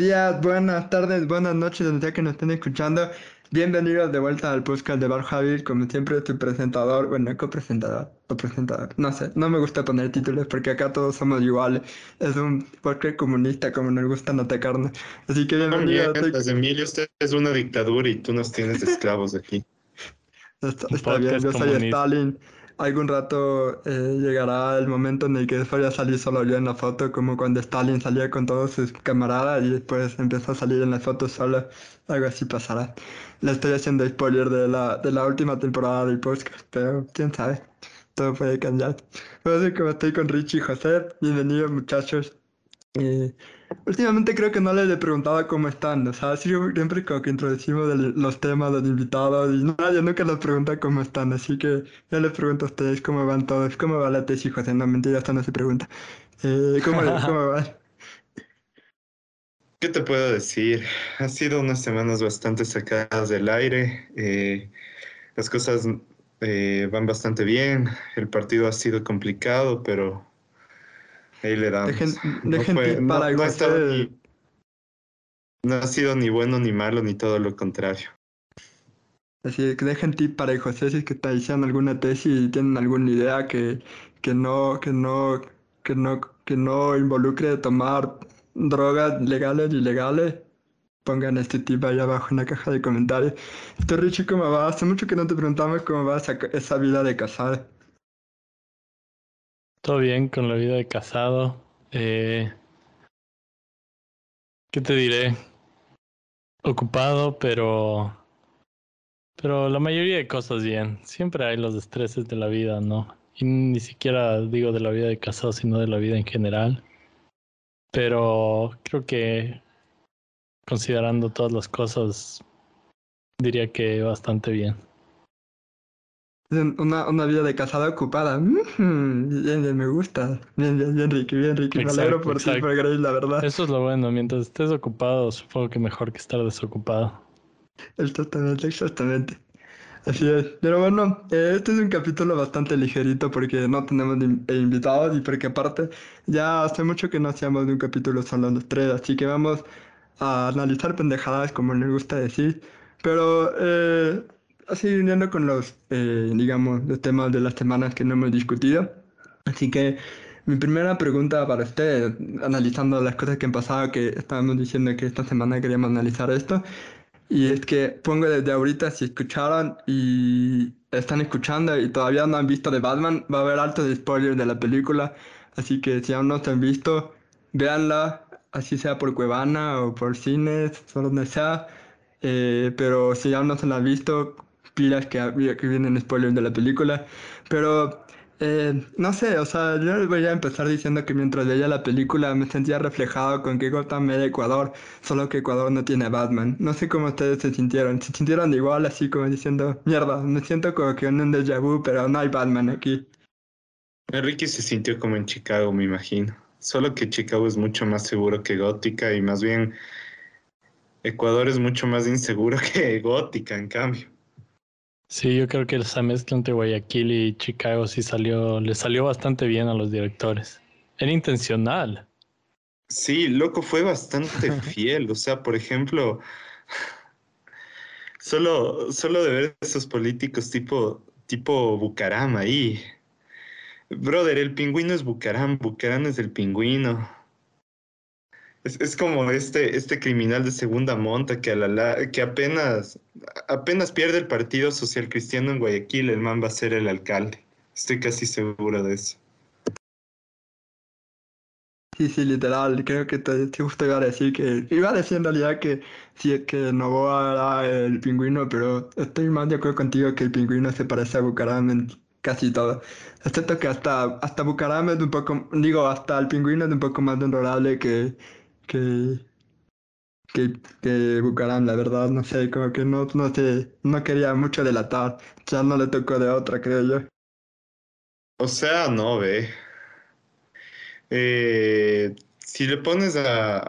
días, buenas tardes, buenas noches, donde sea que nos estén escuchando. Bienvenidos de vuelta al podcast de Bar Javi, como siempre tu presentador, bueno, copresentador o presentador, no sé, no me gusta poner títulos porque acá todos somos iguales. Es un podcast comunista como nos gusta atacarnos. Así que bienvenido. Bien, Emilio, usted es una dictadura y tú nos tienes esclavos aquí. está bien, yo soy Stalin algún rato eh, llegará el momento en el que voy a salir solo yo en la foto, como cuando Stalin salía con todos sus camaradas y después empezó a salir en la foto solo. Algo así pasará. Le estoy haciendo spoiler de la, de la última temporada del podcast, pero quién sabe. Todo puede cambiar. Pues como estoy con Richie y José, bienvenidos muchachos. Eh, últimamente creo que no les he preguntado cómo están, o sea, siempre como que introducimos los temas los invitados y nadie nunca les pregunta cómo están, así que ya les pregunto a ustedes cómo van todos, cómo va la tesis, José, no, mentira, esto no se pregunta. Eh, ¿cómo, ¿Cómo va? ¿Qué te puedo decir? Ha sido unas semanas bastante sacadas del aire, eh, las cosas van bastante bien, el partido ha sido complicado, pero Ahí le damos. Dejen, no, para no, no, ha sido ni bueno ni malo, ni todo lo contrario. Así que dejen tip para José si es que está diciendo alguna tesis y tienen alguna idea que, que no, que no, que no, que no involucre tomar drogas legales y ilegales. Pongan este tip ahí abajo en la caja de comentarios. Esto Richie, ¿cómo va? Hace mucho que no te preguntamos cómo va esa, esa vida de casar. Todo bien con la vida de casado. Eh, ¿Qué te diré? Ocupado, pero. Pero la mayoría de cosas bien. Siempre hay los estreses de la vida, ¿no? Y ni siquiera digo de la vida de casado, sino de la vida en general. Pero creo que considerando todas las cosas, diría que bastante bien. Una, una vida de casada ocupada. Bien, bien, me gusta. Bien, bien, bien, Ricky, bien, Ricky. me alegro por ti, por Grace, la verdad. Eso es lo bueno. Mientras estés ocupado, supongo que mejor que estar desocupado. Exactamente, exactamente. Así es. Pero bueno, eh, este es un capítulo bastante ligerito porque no tenemos eh, invitados y porque aparte ya hace mucho que no hacíamos de un capítulo solo los tres, así que vamos a analizar pendejadas como les gusta decir. Pero eh, así uniendo con los, eh, digamos, los temas de las semanas que no hemos discutido. Así que mi primera pregunta para usted, analizando las cosas que han pasado, que estábamos diciendo que esta semana queríamos analizar esto, y es que pongo desde ahorita, si escucharon y están escuchando y todavía no han visto de Batman, va a haber altos spoilers de la película, así que si aún no se han visto, véanla, así sea por Cuevana o por cines, o donde sea, eh, pero si aún no se la han visto, pilas que, que vienen spoilers de la película. Pero eh, no sé, o sea, yo voy a empezar diciendo que mientras veía la película me sentía reflejado con que Gotham era Ecuador, solo que Ecuador no tiene Batman. No sé cómo ustedes se sintieron. Se sintieron igual, así como diciendo, mierda, me siento como que en un déjà vu, pero no hay Batman aquí. Enrique se sintió como en Chicago, me imagino. Solo que Chicago es mucho más seguro que Gótica y más bien Ecuador es mucho más inseguro que Gótica, en cambio. Sí, yo creo que esa mezcla entre Guayaquil y Chicago sí salió, le salió bastante bien a los directores. Era intencional. Sí, loco, fue bastante fiel. O sea, por ejemplo, solo, solo de ver esos políticos tipo, tipo Bucaram ahí. Brother, el pingüino es Bucaram, Bucaram es el pingüino. Es, es, como este, este criminal de segunda monta que, a la, que apenas, apenas pierde el Partido Social Cristiano en Guayaquil, el man va a ser el alcalde. Estoy casi seguro de eso. Sí, sí, literal. Creo que te, te justo iba a decir que. Iba a decir en realidad que sí, es que Novoa era el pingüino, pero estoy más de acuerdo contigo que el pingüino se parece a Bucaram en casi todo. Excepto que hasta, hasta Bucaram es un poco. Digo, hasta el pingüino es un poco más honorable que, que, que, que Bucaram, la verdad, no sé, como que no, no sé, no quería mucho delatar, ya no le tocó de otra, creo yo. O sea, no, ve. Eh, si le pones a,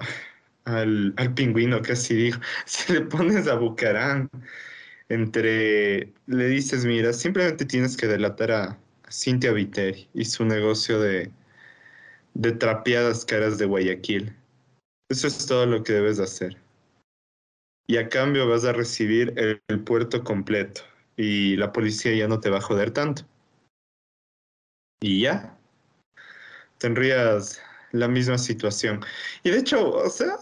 al, al pingüino, casi dijo, si le pones a Bucaram, entre, le dices, mira, simplemente tienes que delatar a, Cintia Viteri y su negocio de, de trapeadas caras de Guayaquil Eso es todo lo que debes hacer. Y a cambio vas a recibir el, puerto completo y la policía ya no te va a joder tanto. Y ya, tendrías la misma situación. Y de hecho, o sea,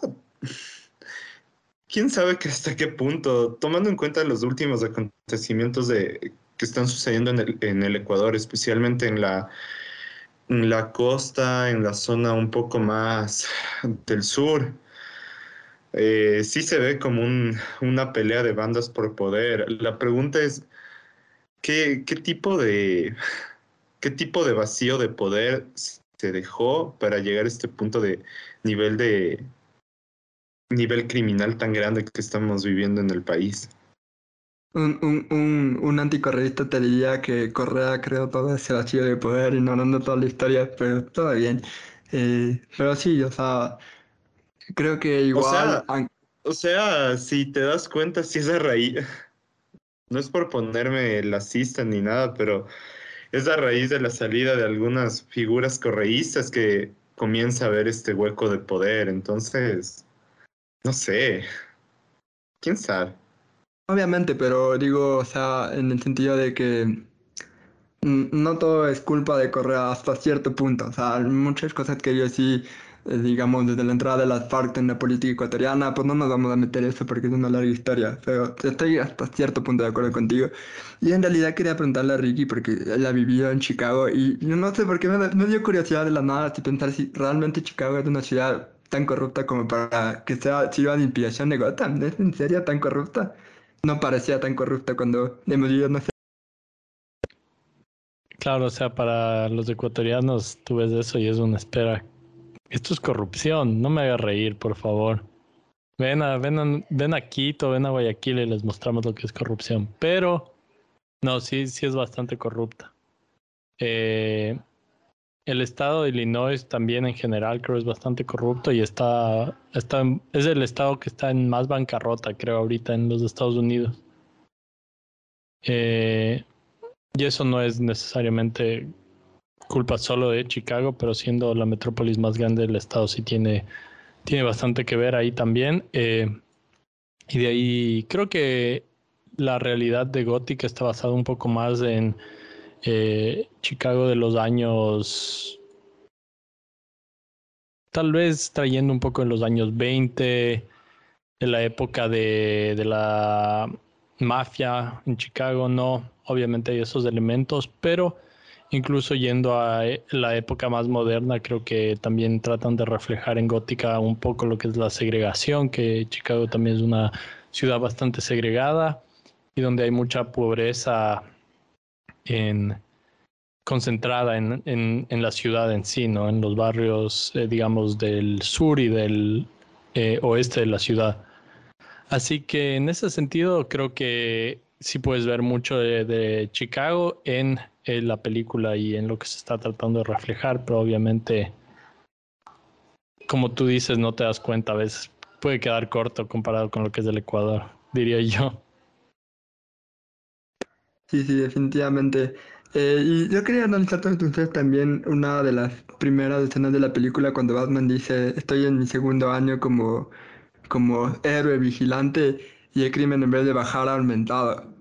quién sabe que hasta qué punto, tomando en cuenta los últimos acontecimientos de, que están sucediendo en el Ecuador, especialmente en la, en la costa, en la zona un poco más del sur, eh, sí se ve como un, una pelea de bandas por poder. La pregunta es, ¿qué, qué tipo de... ¿Qué tipo de vacío de poder se dejó para llegar a este punto de nivel de nivel criminal tan grande que estamos viviendo en el país. Un, un, un, un anticorreísta te diría que Correa creó todo ese vacío de poder, ignorando toda la historia, pero todo bien. Eh, pero sí, o sea, creo que igual... O sea, o sea, si te das cuenta, si es a raíz... No es por ponerme lacista ni nada, pero es a raíz de la salida de algunas figuras correístas que comienza a haber este hueco de poder. Entonces, no sé. ¿Quién sabe? Obviamente, pero digo, o sea, en el sentido de que no todo es culpa de Correa hasta cierto punto. O sea, muchas cosas que yo sí, eh, digamos, desde la entrada de las FARC en la política ecuatoriana, pues no nos vamos a meter eso porque es una larga historia. Pero estoy hasta cierto punto de acuerdo contigo. Y en realidad quería preguntarle a Ricky, porque ella vivió en Chicago y yo no sé por qué me, me dio curiosidad de la nada si pensar si realmente Chicago es una ciudad tan corrupta como para que sea sirva de inspiración de Gotham. ¿Es en serio tan corrupta? No parecía tan corrupta cuando vivido, no. Claro, o sea, para los ecuatorianos tú ves eso y es una espera. Esto es corrupción, no me hagas reír, por favor. Ven a, ven, a, ven a Quito, ven a Guayaquil y les mostramos lo que es corrupción. Pero, no, sí, sí es bastante corrupta. Eh, el estado de Illinois también en general creo es bastante corrupto y está, es el estado que está en más bancarrota creo ahorita en los Estados Unidos. Eh, y eso no es necesariamente culpa solo de Chicago, pero siendo la metrópolis más grande del estado sí tiene, tiene bastante que ver ahí también. Eh, y de ahí creo que la realidad de Gótica está basada un poco más en eh, Chicago de los años, tal vez trayendo un poco en los años 20, de la época de, de la mafia en Chicago, no, obviamente hay esos elementos, pero incluso yendo a eh, la época más moderna, creo que también tratan de reflejar en Gótica un poco lo que es la segregación, que Chicago también es una ciudad bastante segregada y donde hay mucha pobreza en, concentrada en, en, la ciudad en sí, ¿no? En los barrios, eh, digamos, del sur y del eh, oeste de la ciudad. Así que en ese sentido creo que sí puedes ver mucho de, Chicago en, en, la película y en lo que se está tratando de reflejar, pero obviamente, como tú dices, no te das cuenta, a veces puede quedar corto comparado con lo que es el Ecuador, diría yo. Sí, sí, definitivamente. Eh, y yo quería analizar con ustedes también una de las primeras escenas de la película cuando Batman dice, estoy en mi segundo año como, como héroe vigilante y el crimen en vez de bajar ha aumentado.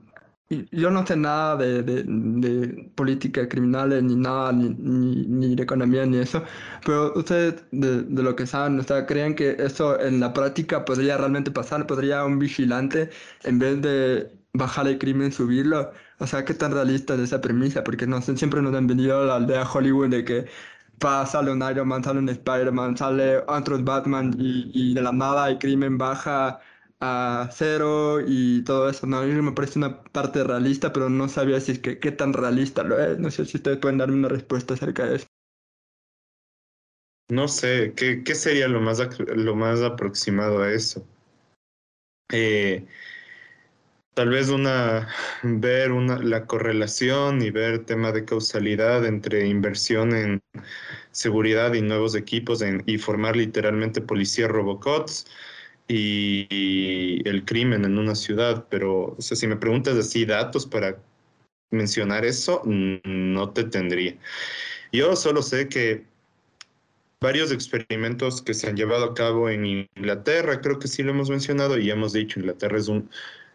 Y yo no sé nada de, de, de política criminal ni nada, ni, ni, ni, de economía, ni eso, pero ustedes de, de, lo que saben, o sea, ¿creen que eso en la práctica podría realmente pasar? ¿Podría un vigilante, en vez de bajar el crimen, subirlo? O sea, qué tan realista es esa premisa, porque no siempre nos han venido a la aldea Hollywood de que sale un Iron Man, sale un Spider-Man, sale otro Batman y, y, de la nada el crimen baja a cero y todo eso. No, a mí me parece una parte realista, pero no sabía si es que qué tan realista lo es. No sé si ustedes pueden darme una respuesta acerca de eso. No sé, ¿qué, qué sería lo más, lo más aproximado a eso? Eh, tal vez una ver una, la correlación y ver tema de causalidad entre inversión en seguridad y nuevos equipos y formar literalmente policías robocots y, y, el crimen en una ciudad. Pero o sea, si me preguntas así datos para mencionar eso, no te tendría. Yo solo sé que varios experimentos que se han llevado a cabo en Inglaterra, creo que sí lo hemos mencionado y hemos dicho, Inglaterra es un,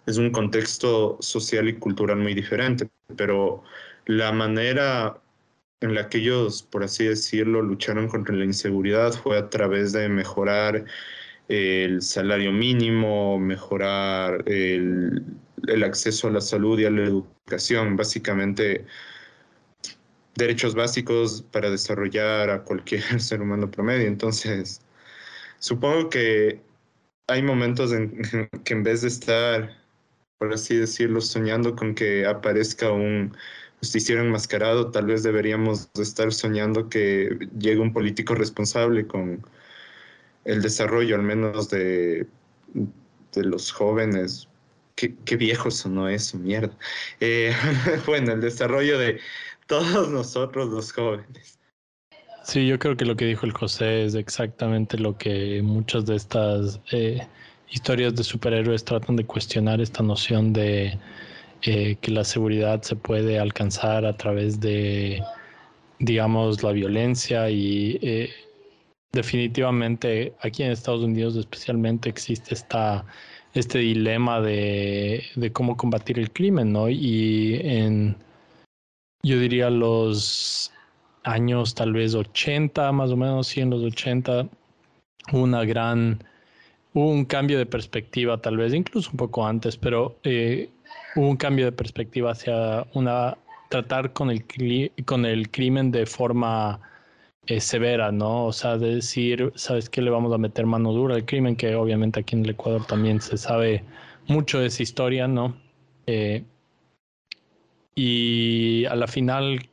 es un contexto social y cultural muy diferente, pero la manera en la que ellos, por así decirlo, lucharon contra la inseguridad fue a través de mejorar el salario mínimo, mejorar el, acceso a la salud y a la educación, básicamente derechos básicos para desarrollar a cualquier ser humano promedio. Entonces, supongo que hay momentos en que en vez de estar, por así decirlo, soñando con que aparezca un justiciero enmascarado, tal vez deberíamos estar soñando que llegue un político responsable con el desarrollo, al menos de, de los jóvenes. Qué, qué viejo sonó eso, mierda. Eh, bueno, el desarrollo de, todos nosotros los jóvenes. Sí, yo creo que lo que dijo el José es exactamente lo que muchas de estas eh, historias de superhéroes tratan de cuestionar esta noción de eh, que la seguridad se puede alcanzar a través de, digamos, la violencia y eh, definitivamente aquí en Estados Unidos especialmente existe esta, este dilema de, de cómo combatir el crimen, ¿no? Y en yo diría los años tal vez 80, más o menos, sí, en los 80, una gran, hubo un cambio de perspectiva, tal vez incluso un poco antes, pero eh, hubo un cambio de perspectiva hacia una, tratar con el, con el crimen de forma eh, severa, ¿no? O sea, de decir, ¿sabes qué? Le vamos a meter mano dura al crimen, que obviamente aquí en el Ecuador también se sabe mucho de esa historia, ¿no? Eh, y a la final,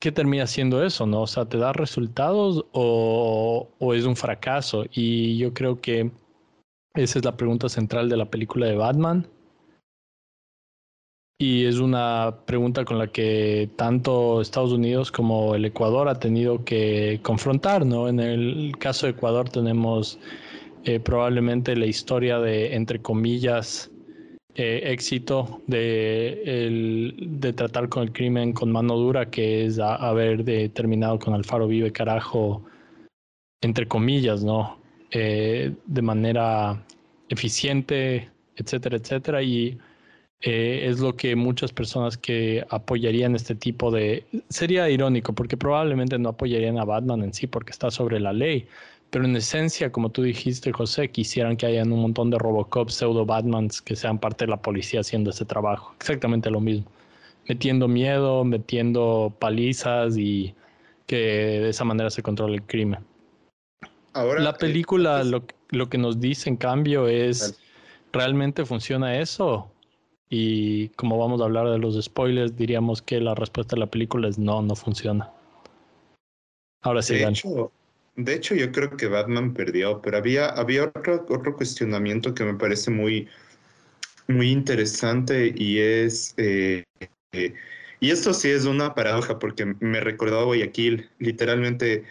¿qué termina siendo eso? ¿No? O sea, ¿te da resultados o, es un fracaso? Y yo creo que esa es la pregunta central de la película de Batman. Y es una pregunta con la que tanto Estados Unidos como el Ecuador ha tenido que confrontar, ¿no? En el caso de Ecuador tenemos eh, probablemente la historia de, entre comillas, eh, éxito de, el, de tratar con el crimen con mano dura, que es haber determinado con Alfaro Vive Carajo, entre comillas, ¿no? Eh, de manera eficiente, etcétera, etcétera. Y eh, es lo que muchas personas que apoyarían este tipo de... Sería irónico, porque probablemente no apoyarían a Batman en sí, porque está sobre la ley pero en esencia, como tú dijiste, José, quisieran que hayan un montón de Robocop, pseudo Batmans que sean parte de la policía haciendo ese trabajo. Exactamente lo mismo. Metiendo miedo, metiendo palizas y que de esa manera se controle el crimen. Ahora, la eh, película lo, lo, que nos dice en cambio es, ¿realmente funciona eso? Y como vamos a hablar de los spoilers, diríamos que la respuesta de la película es no, no funciona. Ahora sí, de de hecho, yo creo que Batman perdió, pero había, había otro, otro cuestionamiento que me parece muy, muy interesante y es, eh, eh, y esto sí es una paradoja porque me recordó a Guayaquil, literalmente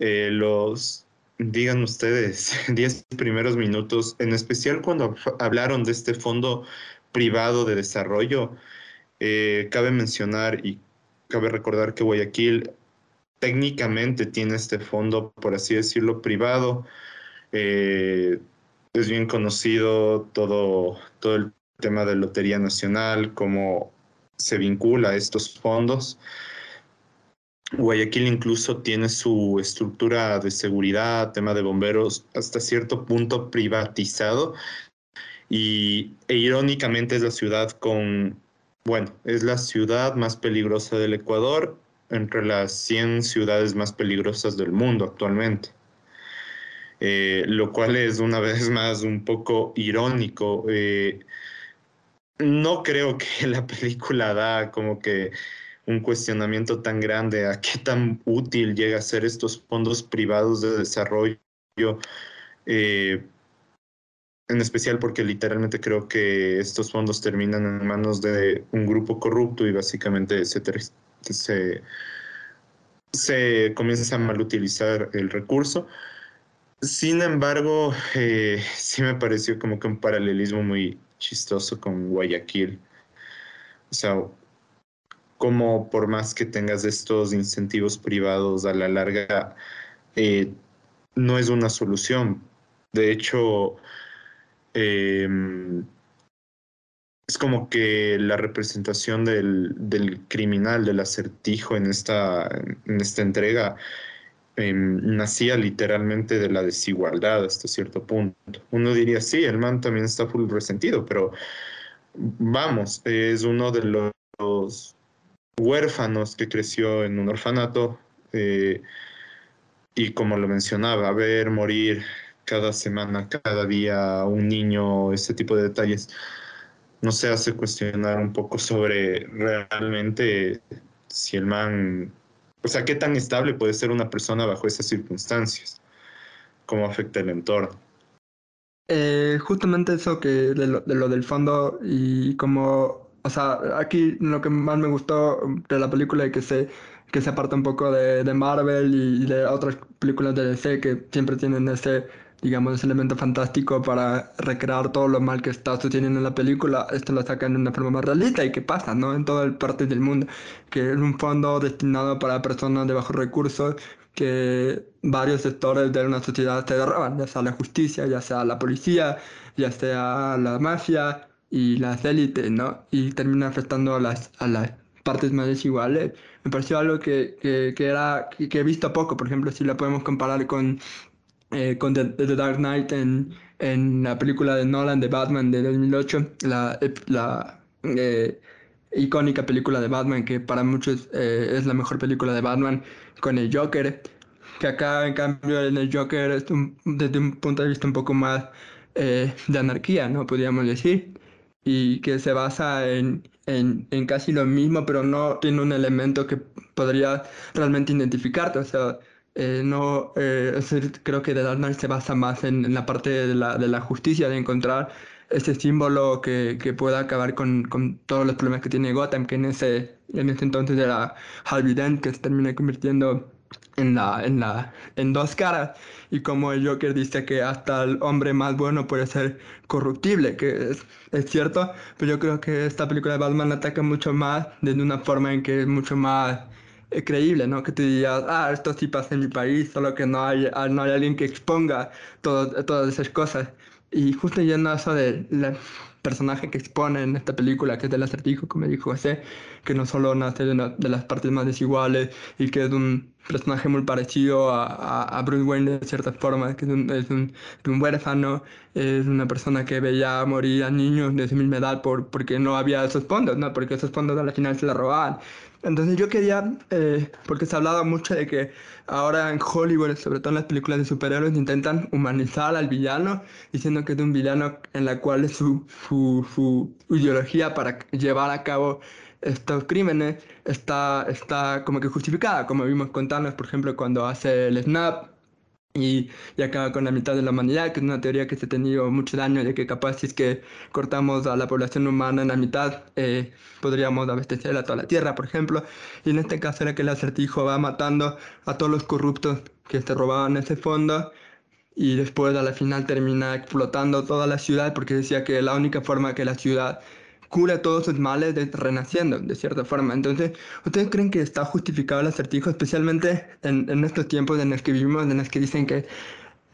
eh, los, digan ustedes, 10 primeros minutos, en especial cuando hablaron de este fondo privado de desarrollo, cabe mencionar y cabe recordar que Guayaquil técnicamente tiene este fondo, por así decirlo, privado. Eh, es bien conocido todo, todo el tema de Lotería Nacional, cómo se vincula a estos fondos. Guayaquil incluso tiene su estructura de seguridad, tema de bomberos, hasta cierto punto privatizado. Y e irónicamente es la ciudad con, bueno, es la ciudad más peligrosa del Ecuador entre las 100 ciudades más peligrosas del mundo actualmente. Eh, lo cual es una vez más un poco irónico. Eh, no creo que la película da como que un cuestionamiento tan grande a qué tan útil llega a ser estos fondos privados de desarrollo, eh, en especial porque literalmente creo que estos fondos terminan en manos de un grupo corrupto y básicamente se, se, se comienza a mal utilizar el recurso. Sin embargo, eh, sí me pareció como que un paralelismo muy chistoso con Guayaquil. O sea, como por más que tengas estos incentivos privados a la larga, eh, no es una solución. De hecho, em, es como que la representación del, del, criminal, del acertijo en esta, en esta entrega, em, nacía literalmente de la desigualdad hasta cierto punto. Uno diría, sí, el man también está full resentido, pero vamos, es uno de los huérfanos que creció en un orfanato eh, y como lo mencionaba, ver morir cada semana, cada día un niño, ese tipo de detalles, no se hace cuestionar un poco sobre realmente si el man, o sea, qué tan estable puede ser una persona bajo esas circunstancias, cómo afecta el entorno. Eh, justamente eso que de lo, de lo del fondo y como o sea, aquí lo que más me gustó de la película es que se, que se aparta un poco de, de Marvel y, de otras películas de DC que siempre tienen ese, digamos, ese elemento fantástico para recrear todo lo mal que está sucediendo en la película. Esto lo sacan de una forma más realista y que pasa, ¿no? En todas partes del mundo. Que es un fondo destinado para personas de bajos recursos que varios sectores de una sociedad se derroban, ya sea la justicia, ya sea la policía, ya sea la mafia y las élites, ¿no? Y termina afectando a las, a las partes más desiguales. Me pareció algo que, que, que era, que, he visto poco, por ejemplo, si la podemos comparar con, eh, con The, Dark Knight en, en la película de Nolan de Batman de 2008, la, la eh, icónica película de Batman, que para muchos eh, es la mejor película de Batman, con el Joker, que acá en cambio en el Joker es desde un punto de vista un poco más de anarquía, ¿no? Podríamos decir y que se basa en, en, en, casi lo mismo, pero no tiene un elemento que podría realmente identificarte. O sea, eh, no, eh, creo que The Dark se basa más en, la parte de la, de la justicia, de encontrar ese símbolo que, que pueda acabar con, con, todos los problemas que tiene Gotham, que en ese, en ese entonces era Harvey Dent, que se termina convirtiendo en, la, en, la, en dos caras y como el Joker dice que hasta el hombre más bueno puede ser corruptible, que es, es, cierto, pero yo creo que esta película de Batman ataca mucho más de una forma en que es mucho más creíble, ¿no? Que te digas, ah, esto sí pasa en mi país, solo que no hay, ah, no hay alguien que exponga todo, todas esas cosas. Y justo yendo a eso de la, personaje que expone en esta película, que es del acertijo, como dijo José, que no solo nace de, una, de las partes más desiguales y que es un personaje muy parecido a, a, Bruce Wayne de cierta forma, que es un, es un, un, huérfano, es una persona que veía morir a niños de su misma edad por, porque no había esos fondos, ¿no? porque esos fondos a la final se la robaban. Entonces yo quería, eh, porque se ha hablado mucho de que ahora en Hollywood, sobre todo en las películas de superhéroes, intentan humanizar al villano, diciendo que es un villano en la cual su, su, su ideología para llevar a cabo estos crímenes está, está como que justificada, como vimos con por ejemplo, cuando hace el snap y, y, acaba con la mitad de la humanidad, que es una teoría que se ha tenido mucho daño, de que capaz si es que cortamos a la población humana en la mitad, eh, podríamos abastecer a toda la Tierra, por ejemplo. Y en este caso era que el acertijo va matando a todos los corruptos que se robaban ese fondo y después a la final termina explotando toda la ciudad porque decía que la única forma que la ciudad cura todos sus males de, renaciendo, de cierta forma. Entonces, ¿ustedes creen que está justificado el acertijo, especialmente en, en estos tiempos en los que vivimos, en los que dicen que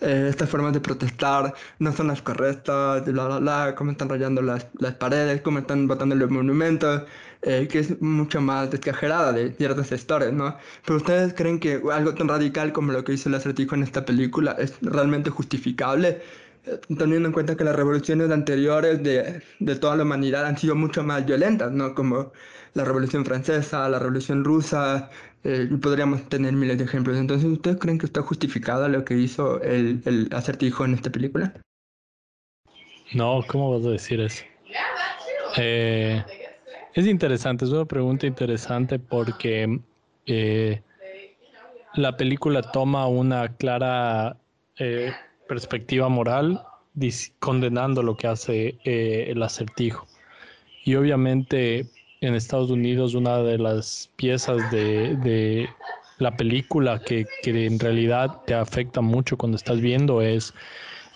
eh, estas formas de protestar no son las correctas, bla, bla, bla, cómo están rayando las, las paredes, cómo están botando los monumentos, eh, que es mucho más descajerada de ciertos sectores, ¿no? Pero ustedes creen que algo tan radical como lo que hizo el acertijo en esta película es realmente justificable? Teniendo en cuenta que las revoluciones anteriores de, de, toda la humanidad han sido mucho más violentas, ¿no? Como la Revolución Francesa, la Revolución Rusa, eh, podríamos tener miles de ejemplos. Entonces, ¿ustedes creen que está justificado lo que hizo el, el acertijo en esta película? No, ¿cómo vas a decir eso? Eh, es interesante, es una pregunta interesante porque eh, la película toma una clara eh, perspectiva moral condenando lo que hace eh, el acertijo. Y obviamente en Estados Unidos una de las piezas de, de la película que, que, en realidad te afecta mucho cuando estás viendo es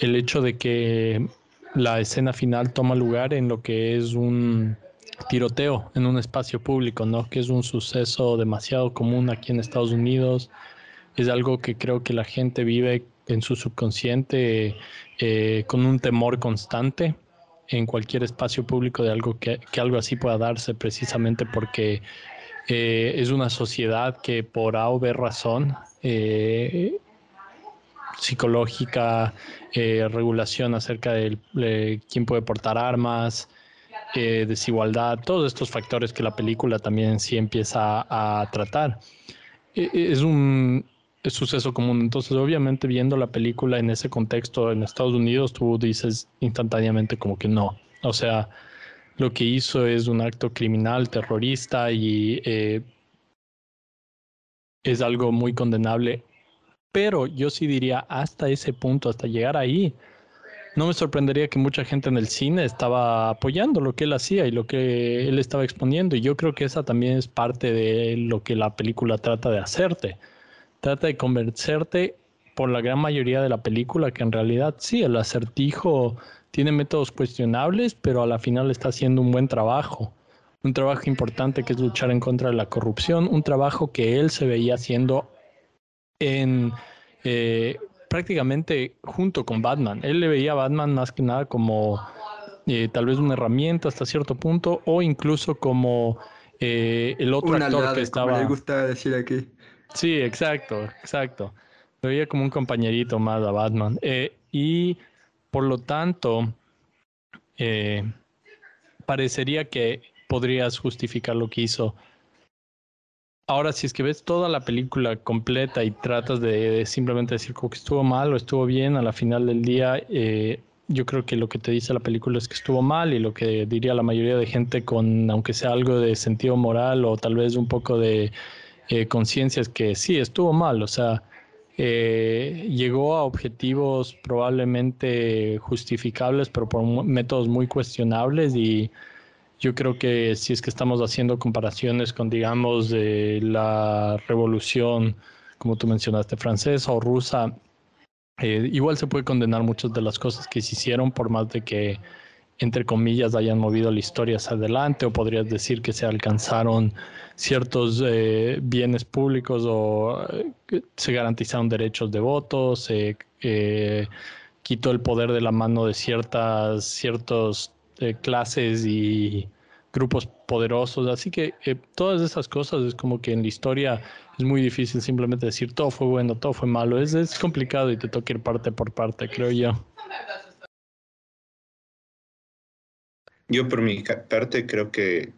el hecho de que la escena final toma lugar en lo que es un tiroteo en un espacio público, ¿no? Que es un suceso demasiado común aquí en Estados Unidos. Es algo que creo que la gente vive en su subconsciente eh, con un temor constante en cualquier espacio público de algo que, que algo así pueda darse precisamente porque eh, es una sociedad que por A o B razón eh, psicológica, regulación acerca de quién puede portar armas, desigualdad, todos estos factores que la película también sí empieza a, tratar. E, e, es un suceso común. Entonces, obviamente, viendo la película en ese contexto en Estados Unidos, tú dices instantáneamente como que no. O sea, lo que hizo es un acto criminal, terrorista y eh, es algo muy condenable. Pero yo sí diría hasta ese punto, hasta llegar ahí, no me sorprendería que mucha gente en el cine estaba apoyando lo que él hacía y lo que él estaba exponiendo. Y yo creo que esa también es parte de lo que la película trata de hacerte. Trata de convencerte por la gran mayoría de la película que en realidad sí, el acertijo tiene métodos cuestionables, pero a la final está haciendo un buen trabajo. Un trabajo importante que es luchar en contra de la corrupción, un trabajo que él se veía haciendo en eh, prácticamente junto con Batman. Él le veía a Batman más que nada como eh, tal vez una herramienta hasta cierto punto o incluso como eh, el otro actor que estaba. Como le gusta decir aquí. Sí, exacto, exacto. Lo veía como un compañerito más a Batman. Eh, y por lo tanto, parecería que podrías justificar lo que hizo Ahora, si es que ves toda la película completa y tratas de, simplemente decir que estuvo mal o estuvo bien, a la final del día, eh, yo creo que lo que te dice la película es que estuvo mal y lo que diría la mayoría de gente con, aunque sea algo de sentido moral o tal vez un poco de eh, conciencia, es que sí, estuvo mal. O sea, eh, llegó a objetivos probablemente justificables, pero por métodos muy cuestionables y yo creo que si es que estamos haciendo comparaciones con, digamos, la revolución, como tú mencionaste, francesa o rusa, eh, igual se puede condenar muchas de las cosas que se hicieron, por más de que, entre comillas, hayan movido la historia hacia adelante, o podrías decir que se alcanzaron ciertos eh, bienes públicos o eh, se garantizaron derechos de voto, se quitó el poder de la mano de ciertas, ciertos clases y grupos poderosos. Así que eh, todas esas cosas es como que en la historia es muy difícil simplemente decir todo fue bueno, todo fue malo. Es, es complicado y te toca ir parte por parte, creo yo. Yo por mi parte creo que,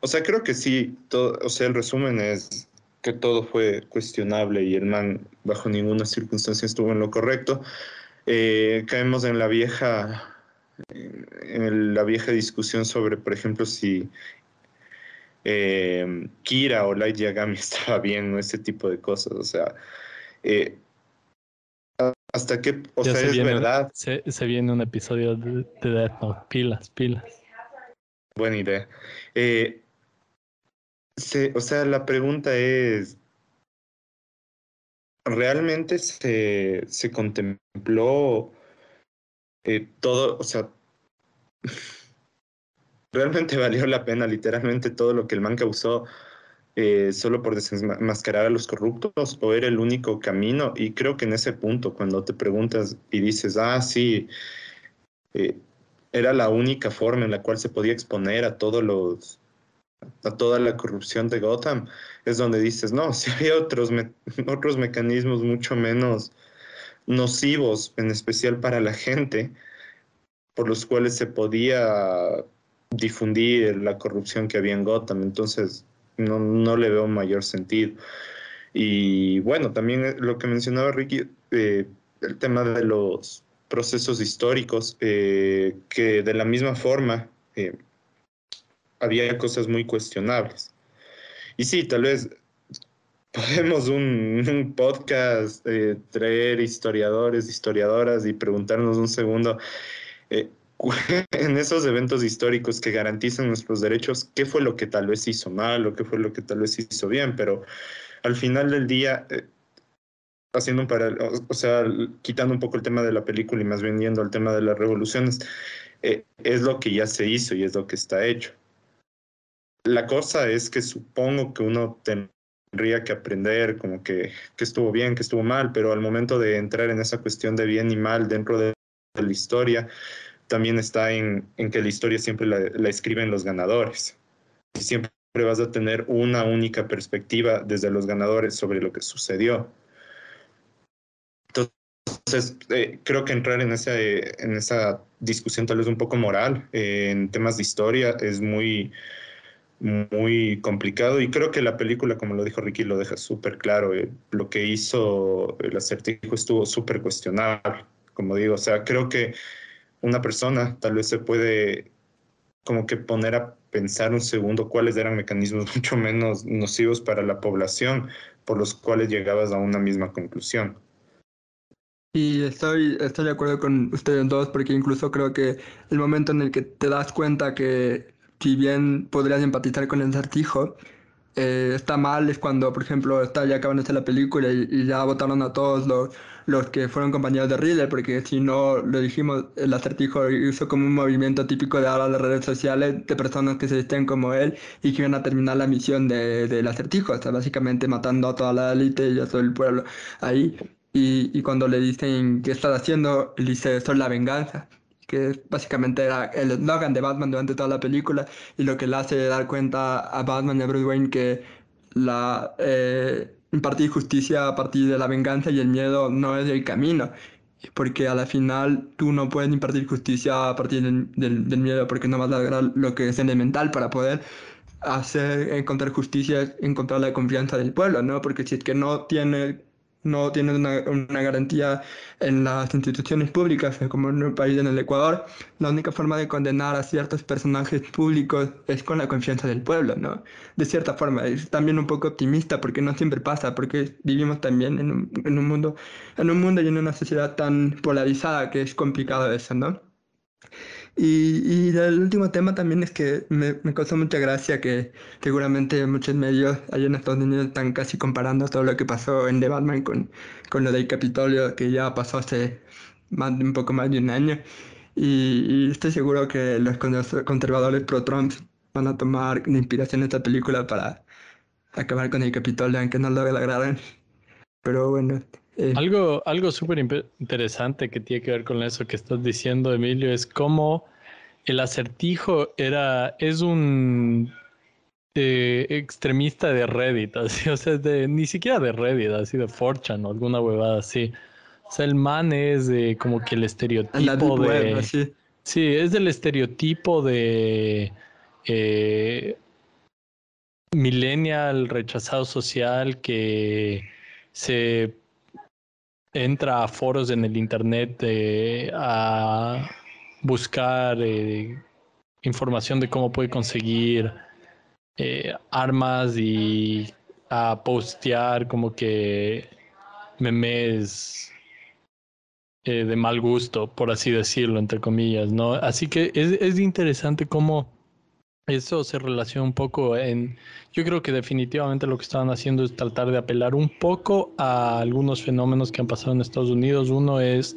o sea, creo que sí, todo, o sea, el resumen es que todo fue cuestionable y el man bajo ninguna circunstancia estuvo en lo correcto. Eh, caemos en la vieja en la vieja discusión sobre, por ejemplo, si eh, Kira o Light Yagami estaba bien o ese tipo de cosas. O sea, eh, hasta qué, o sea, es verdad. Se, viene un episodio de, Death Note, pilas, pilas. Buena idea. Eh, o sea, la pregunta es, ¿realmente se, se contempló eh, todo, o sea, realmente valió la pena literalmente todo lo que el man causó eh, solo por desenmascarar a los corruptos o era el único camino. Y creo que en ese punto, cuando te preguntas y dices, ah, sí, eh, era la única forma en la cual se podía exponer a todos los a toda la corrupción de Gotham, es donde dices, no, si había otros, otros mecanismos mucho menos nocivos, en especial para la gente, por los cuales se podía difundir la corrupción que había en Gotham. Entonces, no, no le veo mayor sentido. Y bueno, también lo que mencionaba Ricky, eh, el tema de los procesos históricos, eh, que de la misma forma eh, había cosas muy cuestionables. Y sí, tal vez podemos un, podcast eh, traer historiadores, historiadoras y preguntarnos un segundo, eh, en esos eventos históricos que garantizan nuestros derechos, ¿qué fue lo que tal vez hizo mal o qué fue lo que tal vez hizo bien? Pero al final del día, eh, haciendo un paralelo, o sea, quitando un poco el tema de la película y más bien yendo al tema de las revoluciones, es lo que ya se hizo y es lo que está hecho. la cosa es que supongo que uno tendría que aprender como que, que estuvo bien, que estuvo mal, pero al momento de entrar en esa cuestión de bien y mal dentro de la historia, también está en, en que la historia siempre la, la, escriben los ganadores. Y siempre vas a tener una única perspectiva desde los ganadores sobre lo que sucedió. Entonces, eh, creo que entrar en esa, en esa discusión tal vez un poco moral eh, en temas de historia es muy, muy complicado y creo que la película, como lo dijo Ricky, lo deja súper claro. Eh, lo que hizo el acertijo estuvo súper cuestionable, como digo. O sea, creo que una persona tal vez se puede como que poner a pensar un segundo cuáles eran mecanismos mucho menos nocivos para la población por los cuales llegabas a una misma conclusión. Y estoy, estoy de acuerdo con ustedes dos porque incluso creo que el momento en el que te das cuenta que si bien podrías empatizar con el acertijo, eh, está mal es cuando, por ejemplo, está ya acabándose la película y, ya votaron a todos los, los que fueron compañeros de Riddler, porque si no lo dijimos, el acertijo hizo como un movimiento típico de ahora las redes sociales de personas que se visten como él y que iban a terminar la misión del de, acertijo, o sea, básicamente matando a toda la élite y a todo el pueblo ahí. Y, y cuando le dicen qué estás haciendo, él dice, esto es la venganza que básicamente era el eslogan de Batman durante toda la película y lo que le hace dar cuenta a Batman y a Bruce Wayne que la eh, impartir justicia a partir de la venganza y el miedo no es el camino porque a la final tú no puedes impartir justicia a partir del, del, del miedo porque no vas a lograr lo que es elemental para poder hacer encontrar justicia encontrar la confianza del pueblo no porque si es que no tiene no tienen una, una, garantía en las instituciones públicas, como en un país en el Ecuador, la única forma de condenar a ciertos personajes públicos es con la confianza del pueblo, ¿no? De cierta forma, es también un poco optimista porque no siempre pasa, porque vivimos también en un, en un mundo, en un mundo y en una sociedad tan polarizada que es complicado eso, ¿no? Y, y, el último tema también es que me, me causó mucha gracia que seguramente muchos medios allá en Estados Unidos están casi comparando todo lo que pasó en The Batman con, con lo del Capitolio que ya pasó hace más, un poco más de un año. Y, y estoy seguro que los conservadores pro-Trump van a tomar de inspiración esta película para acabar con el Capitolio, aunque no lo lograran. Pero bueno, eh, algo algo súper interesante que tiene que ver con eso que estás diciendo, Emilio, es cómo el acertijo era, es un eh, extremista de Reddit, así, o sea, de, ni siquiera de Reddit, así de Fortune o alguna huevada así. O sea, el man es de como que el estereotipo de... sí. sí. es del estereotipo de... Eh, millennial rechazado social que se entra a foros en el internet eh, a buscar eh, información de cómo puede conseguir eh, armas y a postear como que memes de mal gusto, por así decirlo, entre comillas, ¿no? Así que es, es interesante cómo eso se relaciona un poco en, yo creo que definitivamente lo que estaban haciendo es tratar de apelar un poco a algunos fenómenos que han pasado en Estados Unidos. Uno es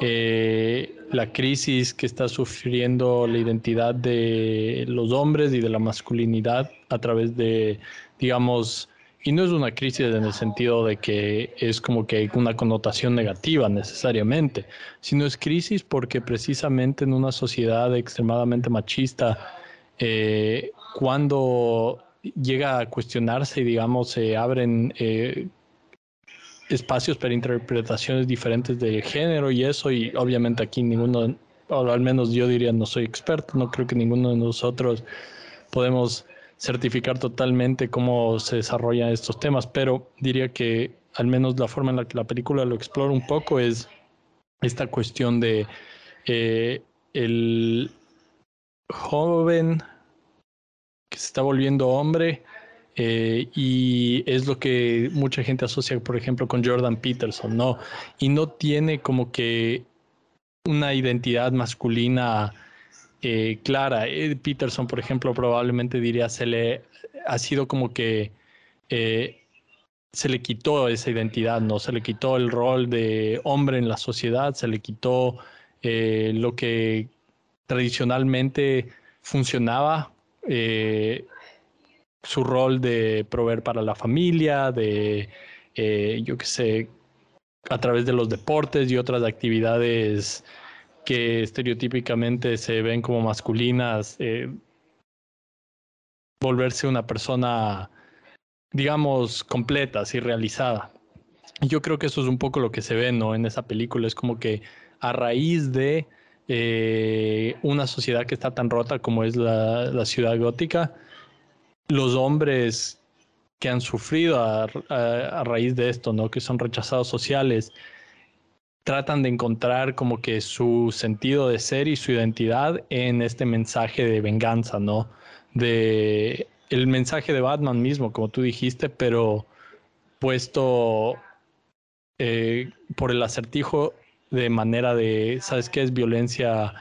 eh, la crisis que está sufriendo la identidad de los hombres y de la masculinidad a través de, digamos, y no es una crisis en el sentido de que es como que una connotación negativa necesariamente, sino es crisis porque precisamente en una sociedad extremadamente machista, eh, cuando llega a cuestionarse y digamos se abren eh, espacios para interpretaciones diferentes del género y eso y obviamente aquí ninguno o al menos yo diría no soy experto no creo que ninguno de nosotros podemos certificar totalmente cómo se desarrollan estos temas pero diría que al menos la forma en la que la película lo explora un poco es esta cuestión de eh, el joven que se está volviendo hombre eh, y es lo que mucha gente asocia, por ejemplo, con Jordan Peterson, ¿no? Y no tiene como que una identidad masculina eh, clara. Peterson, por ejemplo, probablemente diría se le ha sido como que eh, se le quitó esa identidad, ¿no? Se le quitó el rol de hombre en la sociedad, se le quitó lo que tradicionalmente funcionaba eh, su rol de proveer para la familia, de, eh, yo qué sé, a través de los deportes y otras actividades que estereotípicamente se ven como masculinas, eh, volverse una persona, digamos, completa, así realizada. Yo creo que eso es un poco lo que se ve, ¿no? En esa película es como que a raíz de eh, una sociedad que está tan rota como es la, ciudad gótica, los hombres que han sufrido a, a, raíz de esto, ¿no? Que son rechazados sociales, tratan de encontrar como que su sentido de ser y su identidad en este mensaje de venganza, ¿no? De el mensaje de Batman mismo, como tú dijiste, pero puesto eh, por el acertijo de manera de, ¿sabes qué? Es violencia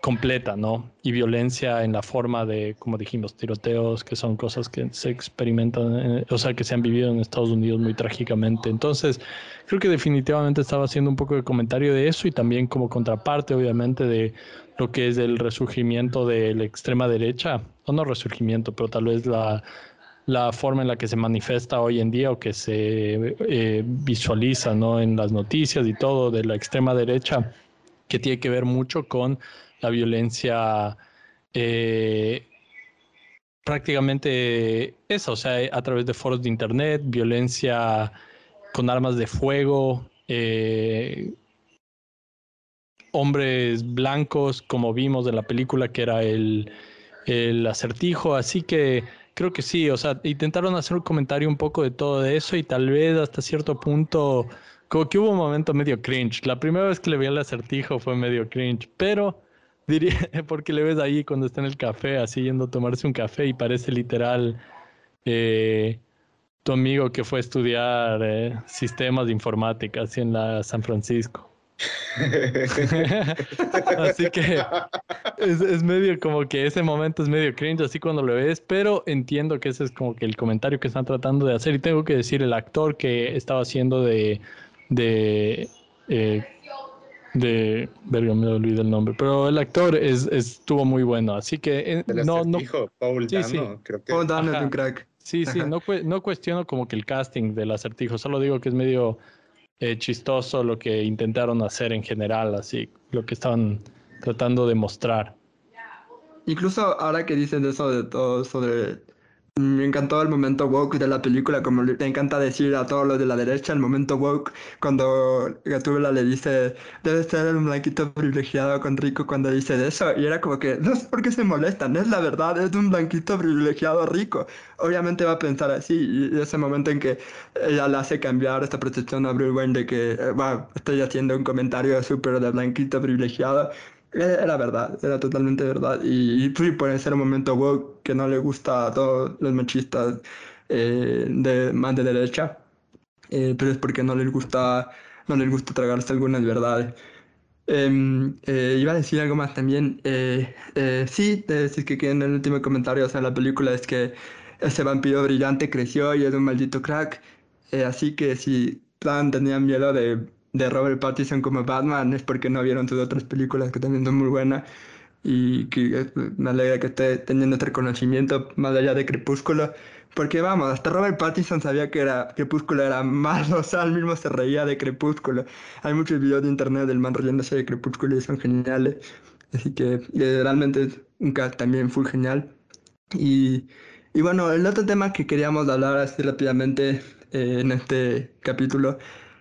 completa, ¿no? Y violencia en la forma de, como dijimos, tiroteos, que son cosas que se experimentan, o sea, que se han vivido en Estados Unidos muy trágicamente. Entonces, creo que definitivamente estaba haciendo un poco de comentario de eso y también como contraparte, obviamente, de lo que es el resurgimiento de la extrema derecha, o no resurgimiento, pero tal vez la, la forma en la que se manifiesta hoy en día o que se eh, visualiza ¿no? en las noticias y todo de la extrema derecha, que tiene que ver mucho con la violencia eh, prácticamente esa, o sea, a través de foros de internet, violencia con armas de fuego, eh, hombres blancos, como vimos en la película que era el, el acertijo, así que creo que sí, o sea, intentaron hacer un comentario un poco de todo eso y tal vez hasta cierto punto, como que hubo un momento medio cringe. La primera vez que le vi el acertijo fue medio cringe, pero diría, porque le ves ahí cuando está en el café, así yendo a tomarse un café y parece literal eh, tu amigo que fue a estudiar eh, sistemas de informática, así en la San Francisco. así que es, medio como que ese momento es medio cringe así cuando lo ves, pero entiendo que ese es como que el comentario que están tratando de hacer y tengo que decir el actor que estaba haciendo de de eh, de verga me olvidé el nombre, pero el actor es, estuvo muy bueno, así que eh, no no Paul sí, sí. creo que Paul Dano es un crack. Sí, sí, no, no cuestiono como que el casting del acertijo, solo digo que es medio eh, chistoso lo que intentaron hacer en general, así, lo que estaban tratando de mostrar. Incluso ahora que dicen eso de todo, sobre me encantó el momento woke de la película, como le encanta decir a todos los de la derecha, el momento woke, cuando Gatúbela le dice, debe ser un blanquito privilegiado con rico cuando dice eso, y era como que, no sé por qué se molestan, es la verdad, es un blanquito privilegiado rico. Obviamente va a pensar así, y ese momento en que ella le hace cambiar esta percepción a Wayne de que, eh, estoy haciendo un comentario súper de blanquito privilegiado, era verdad, era totalmente verdad. Y, y puede ser un momento woke que no le gusta a todos los machistas eh, de más de derecha, eh, pero es porque no les gusta, no les gusta tragarse algunas verdades. Em, eh, iba a decir algo más también. sí, decir que en el último comentario o sea, la película es que ese vampiro brillante creció y es un maldito crack. así que si plan tenían miedo de de Robert Pattinson como Batman es porque no vieron sus otras películas que también son muy buenas y que eh, me alegra que esté teniendo este reconocimiento más allá de Crepúsculo porque vamos, hasta Robert Pattinson sabía que era Crepúsculo era malo, o sea, él mismo se reía de Crepúsculo. Hay muchos videos de internet del man riéndose de Crepúsculo y son geniales. Así que eh, realmente es un cast también full genial. Y, y, bueno, el otro tema que queríamos hablar así rápidamente eh, en este capítulo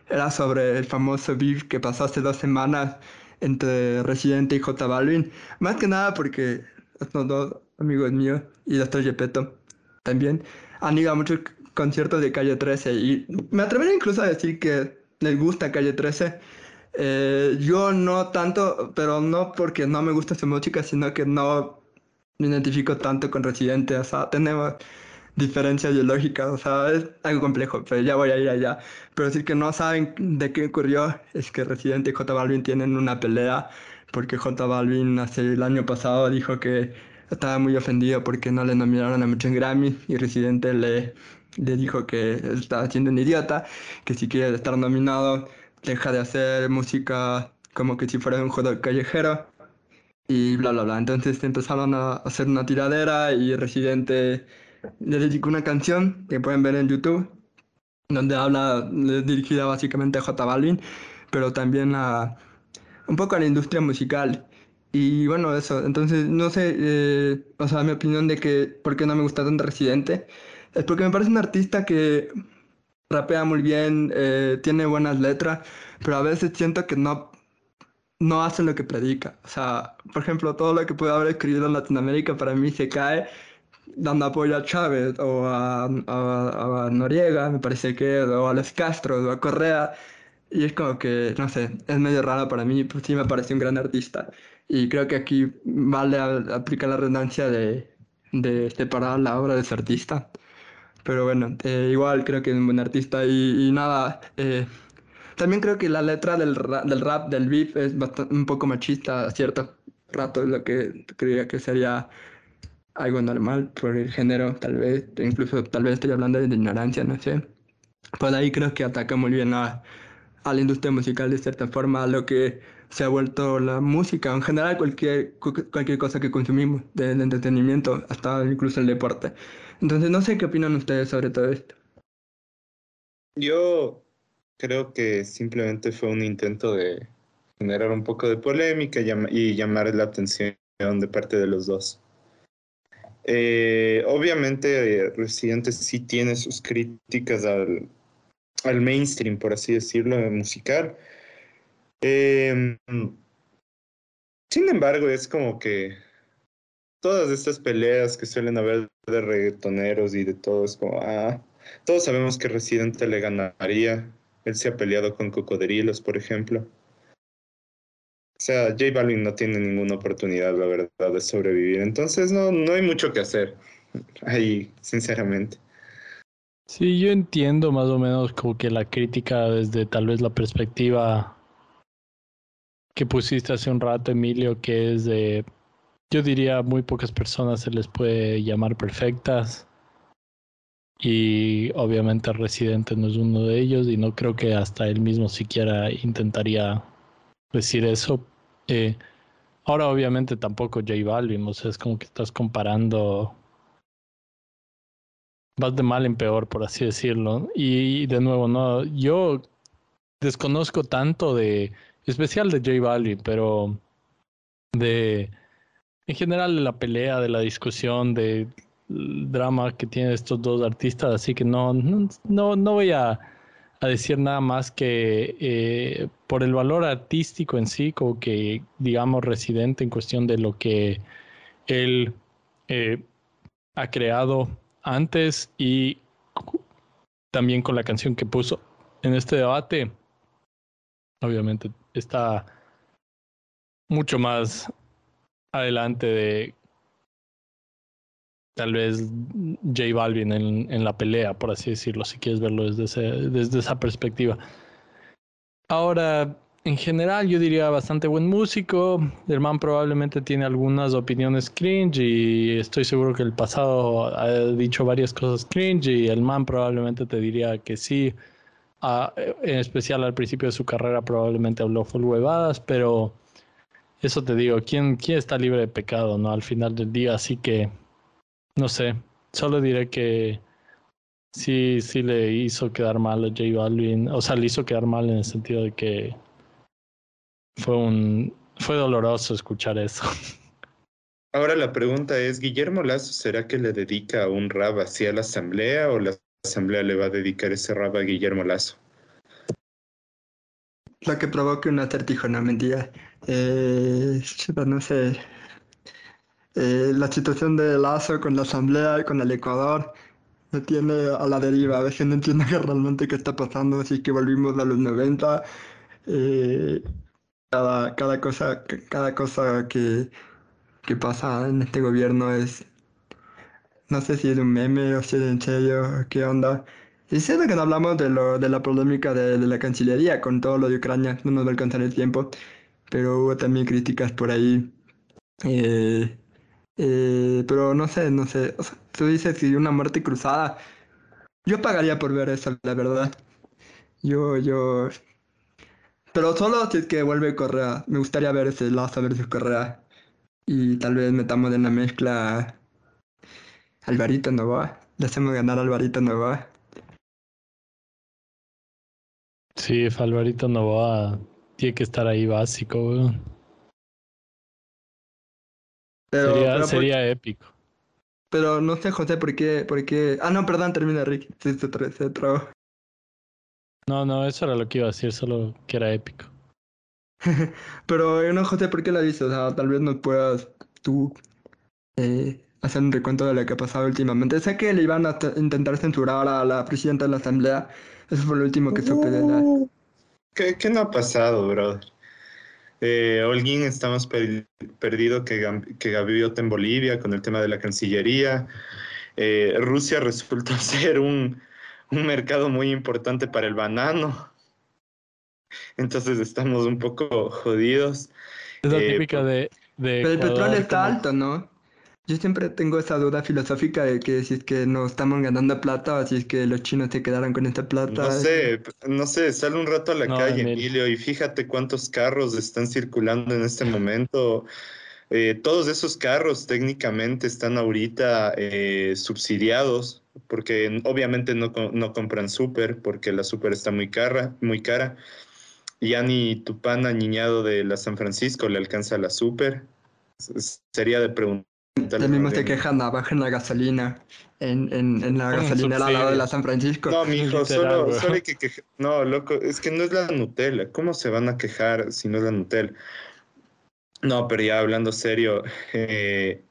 era sobre el famoso beef que pasó hace dos semanas entre Residente y J Balvin. Más que nada porque estos dos amigos míos y Doctor Gepetto también han ido a muchos conciertos de Calle 13 y me atrevería incluso a decir que les gusta Calle 13. Eh, yo no tanto, pero no porque no me gusta su música, sino que no me identifico tanto con Residente. O sea, tenemos diferencias ideológicas, o sea, es algo complejo, pero ya voy a ir allá. Pero decir que no saben de qué ocurrió es que Residente y J Balvin tienen una pelea, porque J Balvin hace el año pasado dijo que estaba muy ofendido porque no le nominaron a muchos Grammy y Residente le, le dijo que estaba siendo un idiota, que si quiere estar nominado deja de hacer música como que si fuera un juego callejero y bla bla bla. Entonces empezaron a hacer una tiradera y Residente le dedico una canción que pueden ver en YouTube, donde habla, dirigida básicamente a J Balvin, pero también a un poco a la industria musical. Y bueno, eso, entonces no sé, eh, o sea, mi opinión de que por qué no me gusta tanto Residente, es porque me parece un artista que rapea muy bien, eh, tiene buenas letras, pero a veces siento que no, no hace lo que predica. O sea, por ejemplo, todo lo que puede haber escrito en Latinoamérica para mí se cae dando apoyo a Chávez o a, a, Noriega, me parece que, o a los Castro o a Correa. Y es como que, no sé, es medio raro para mí, pues sí me parece un gran artista. Y creo que aquí vale aplicar la redundancia de, de separar la obra de ese artista. Pero bueno, eh, igual creo que es un buen artista y, nada. Eh, también creo que la letra del rap, del, rap, del beef es un poco machista a cierto rato, es lo que creía que sería algo normal por el género, tal vez, incluso tal vez estoy hablando de ignorancia, no sé. Por ahí creo que ataca muy bien a, a la industria musical de cierta forma, a lo que se ha vuelto la música, en general cualquier, cualquier cosa que consumimos, del entretenimiento, hasta incluso el deporte. Entonces no sé qué opinan ustedes sobre todo esto. Yo creo que simplemente fue un intento de generar un poco de polémica y llamar la atención de parte de los dos. Eh, obviamente, Residente sí tiene sus críticas al, al mainstream, por así decirlo, musical, Em, sin embargo, es como que todas estas peleas que suelen haber de reggaetoneros y de todo, es como, ah, todos sabemos que Residente le ganaría. Él se ha peleado con cocodrilos, por ejemplo. O sea, J Balvin no tiene ninguna oportunidad, la verdad, de sobrevivir. Entonces, no, no hay mucho que hacer ahí, sinceramente. Sí, yo entiendo más o menos como que la crítica desde tal vez la perspectiva que pusiste hace un rato, Emilio, que es de, yo diría, muy pocas personas se les puede llamar perfectas. Y obviamente Residente no es uno de ellos y no creo que hasta él mismo siquiera intentaría decir eso. Eh, ahora obviamente tampoco J Balvin, o sea, es como que estás comparando vas de mal en peor, por así decirlo. Y de nuevo, no, yo desconozco tanto de especial de J Balvin, pero de en general de la pelea, de la discusión, de drama que tienen estos dos artistas, así que no, no, no voy a, a, decir nada más que eh, por el valor artístico en sí, como que digamos residente en cuestión de lo que él eh, ha creado antes y también con la canción que puso en este debate obviamente está mucho más adelante de tal vez J Balvin en, en, la pelea, por así decirlo, si quieres verlo desde, ese, desde esa perspectiva. Ahora, en general, yo diría bastante buen músico. El man probablemente tiene algunas opiniones cringe y estoy seguro que el pasado ha dicho varias cosas cringe y el man probablemente te diría que sí en especial al principio de su carrera probablemente habló full huevadas, pero eso te digo, ¿quién, ¿quién está libre de pecado, no? Al final del día, así que, no sé, solo diré que sí, sí le hizo quedar mal a J Balvin, o sea, le hizo quedar mal en el sentido de que fue un, fue doloroso escuchar eso. Ahora la pregunta es, ¿Guillermo Lazo será que le dedica un rap hacia la asamblea o la Asamblea le va a dedicar ese rap a Guillermo Lazo. Lo que provoque un acertijo, no mentira. Eh, no sé. Eh, la situación de Lazo con la Asamblea y con el Ecuador me tiene a la deriva. A veces no entiendo realmente qué está pasando, así que volvimos a los 90. Eh, cada, cada cosa, cada cosa que, que pasa en este gobierno es no sé si es un meme o si es en serio, qué onda. Y siento que no hablamos de, lo, de la polémica de, la Cancillería con todo lo de Ucrania, no nos va a alcanzar el tiempo, pero hubo también críticas por ahí. Eh, eh, pero no sé, no sé. tú dices que una muerte cruzada. Yo pagaría por ver eso, la verdad. Yo, yo. Pero solo si es que vuelve Correa. Me gustaría ver ese Lazo versus Correa. Y tal vez metamos en la mezcla Alvarito Novoa. Le hacemos ganar a Alvarito Novoa. Sí, Alvarito Novoa tiene que estar ahí básico, weón. Pero, sería pero, por- sería épico. pero no sé, José, por qué, por qué... Ah, no, perdón, termina Rick. Sí, se, tra- se trabó. No, no, eso era lo que iba a decir, solo que era épico. Pero eh, no, José, ¿por qué la dices? O sea, tal vez nos puedas tú eh, hacer un recuento de lo que ha pasado últimamente. Sé que le iban a intentar censurar a la presidenta de la asamblea. Eso fue lo último que supe de la... Uh, ¿Qué, qué no ha pasado, brother? Eh, Holguín está más per- perdido que, que Gaviota en Bolivia con el tema de la Cancillería. Eh, Rusia resultó ser un, un mercado muy importante para el banano. Entonces estamos un poco jodidos. Es la Eh, típica de, de Pero el petróleo está como- alto, ¿no? Yo siempre tengo esa duda filosófica de que si es que no estamos ganando plata o si es que los chinos se quedaron con esta plata. No sé, no sé, sale un rato a la No, calle, Emilio. Emilio, y fíjate cuántos carros están circulando en este momento. Eh, todos esos carros técnicamente están ahorita eh, subsidiados, porque obviamente no, co- no compran súper, porque la súper está muy cara, muy cara. Ya ni tu pana niñado de la San Francisco le alcanza la súper. Sería de preguntarle. Ya mismo más se bien. quejan, bajen la gasolina en, en, en la Con gasolinera al lado de la San Francisco. No, mijo, solo, solo hay que quejar. No, loco, es que no es la Nutella. ¿Cómo se van a quejar si no es la Nutella? No, pero ya hablando serio, eh,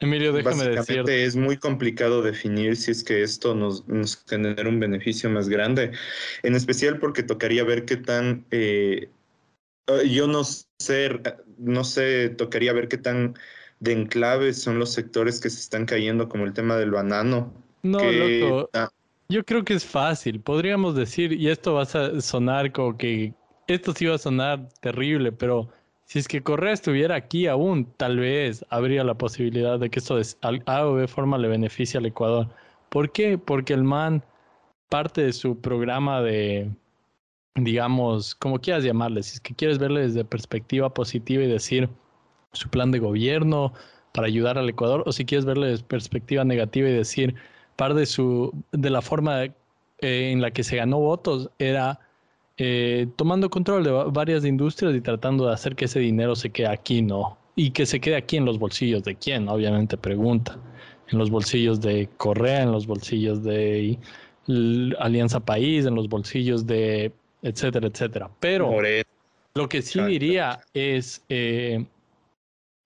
Emilio, déjame básicamente decir, es muy complicado definir si es que esto nos, nos genera un beneficio más grande, en especial porque tocaría ver qué tan, eh, yo no sé, no sé, tocaría ver qué tan de enclave son los sectores que se están cayendo, como el tema del banano. no, que- loco, ah, yo creo que es fácil. Podríamos decir, y esto va a sonar como que, esto sí va a sonar terrible, pero si es que Correa estuviera aquí aún, tal vez habría la posibilidad de que esto de A o B forma le beneficie al Ecuador. ¿Por qué? Porque el man, parte de su programa de, digamos, como quieras llamarle, si es que quieres verle desde perspectiva positiva y decir su plan de gobierno para ayudar al Ecuador, o si quieres verle desde perspectiva negativa y decir parte de su de la forma eh, en la que se ganó votos era eh, tomando control de va- varias industrias y tratando de hacer que ese dinero se quede aquí, ¿no? Y que se quede aquí en los bolsillos de quién, obviamente pregunta. En los bolsillos de Correa, en los bolsillos de Alianza País, en los bolsillos de etcétera, etcétera. Pero lo que sí diría es, eh,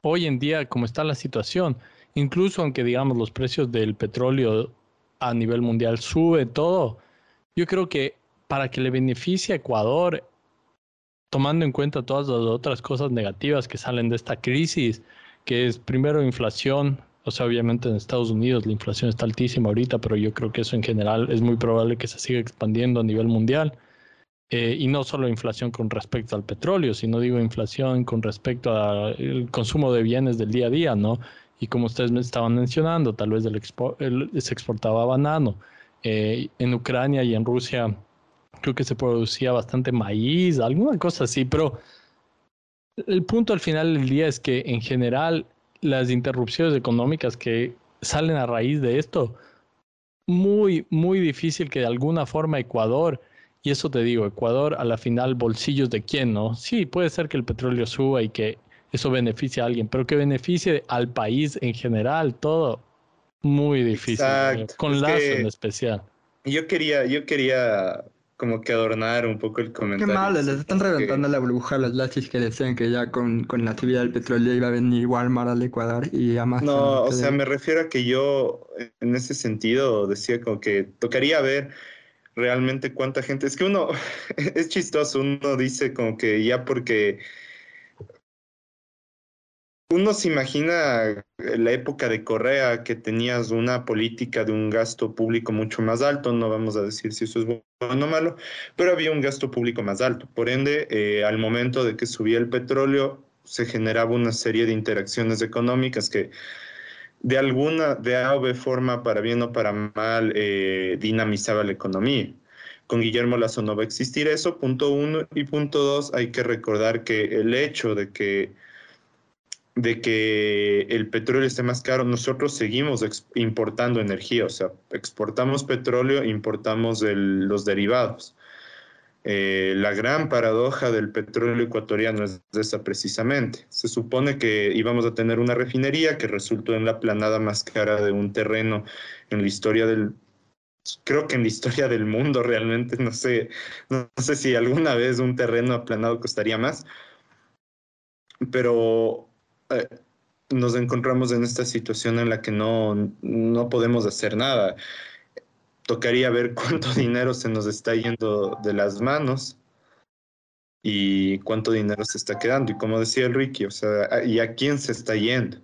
hoy en día, como está la situación, incluso aunque digamos los precios del petróleo a nivel mundial sube todo, yo creo que para que le beneficie a Ecuador, tomando en cuenta todas las otras cosas negativas que salen de esta crisis, que es primero inflación, o sea, obviamente en Estados Unidos la inflación está altísima ahorita, pero yo creo que eso en general es muy probable que se siga expandiendo a nivel mundial. Eh, y no solo inflación con respecto al petróleo, sino digo inflación con respecto al consumo de bienes del día a día, ¿no? Y como ustedes me estaban mencionando, tal vez se exportaba banano. Eh, en Ucrania y en Rusia creo que se producía bastante maíz, alguna cosa así, pero el punto al final del día es que en general las interrupciones económicas que salen a raíz de esto, muy, muy difícil que de alguna forma Ecuador y eso te digo, Ecuador a la final, bolsillos de quién, ¿no? Sí, puede ser que el petróleo suba y que eso beneficie a alguien, pero que beneficie al país en general, todo muy difícil. Exacto. Con Es Lazo que- en especial. Yo quería, yo quería como que adornar un poco el Qué comentario. mal, les están reventando la burbuja a los latis que decían que ya con, con la subida del petróleo iba a venir Walmart al Ecuador y Amazon. No, o sea, me refiero a que yo en ese sentido decía como que tocaría ver realmente cuánta gente. Es que uno, es chistoso, uno dice como que ya porque uno se imagina la época de Correa que tenías una política de un gasto público mucho más alto, no vamos a decir si eso es bueno o malo, pero había un gasto público más alto. Por ende, eh, al momento de que subía el petróleo, se generaba una serie de interacciones económicas que de alguna, de A forma, para bien o para mal, eh, dinamizaba la economía. Con Guillermo Lazo no va a existir eso, punto uno. Y punto dos, hay que recordar que el hecho de que de que el petróleo esté más caro, nosotros seguimos importando energía, o sea, exportamos petróleo, importamos los derivados. Eh, la gran paradoja del petróleo ecuatoriano es esa precisamente. Se supone que íbamos a tener una refinería que resultó en la planada más cara de un terreno en la historia del, creo que en la historia del mundo realmente, no sé, no sé si alguna vez un terreno aplanado costaría más, pero eh, nos encontramos en esta situación en la que no, no podemos hacer nada tocaría ver cuánto dinero se nos está yendo de las manos y cuánto dinero se está quedando. Y como decía el Ricky, o sea, ¿y a quién se está yendo?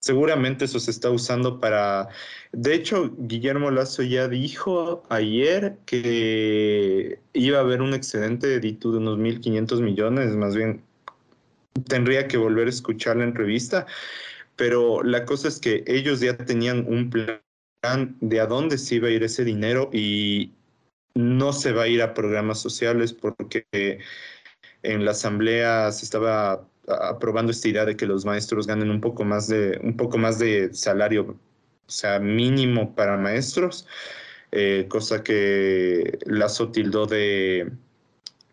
Seguramente eso se está usando para... De hecho, Guillermo Lazo ya dijo ayer que iba a haber un excedente de DITU de unos 1.500 millones, más bien tendría que volver a escuchar la entrevista, pero la cosa es que ellos ya tenían un plan de a dónde se iba a ir ese dinero y no se va a ir a programas sociales porque en la asamblea se estaba aprobando esta idea de que los maestros ganen un poco más de un poco más de salario, o sea, mínimo para maestros, eh, cosa que Lazo tildó de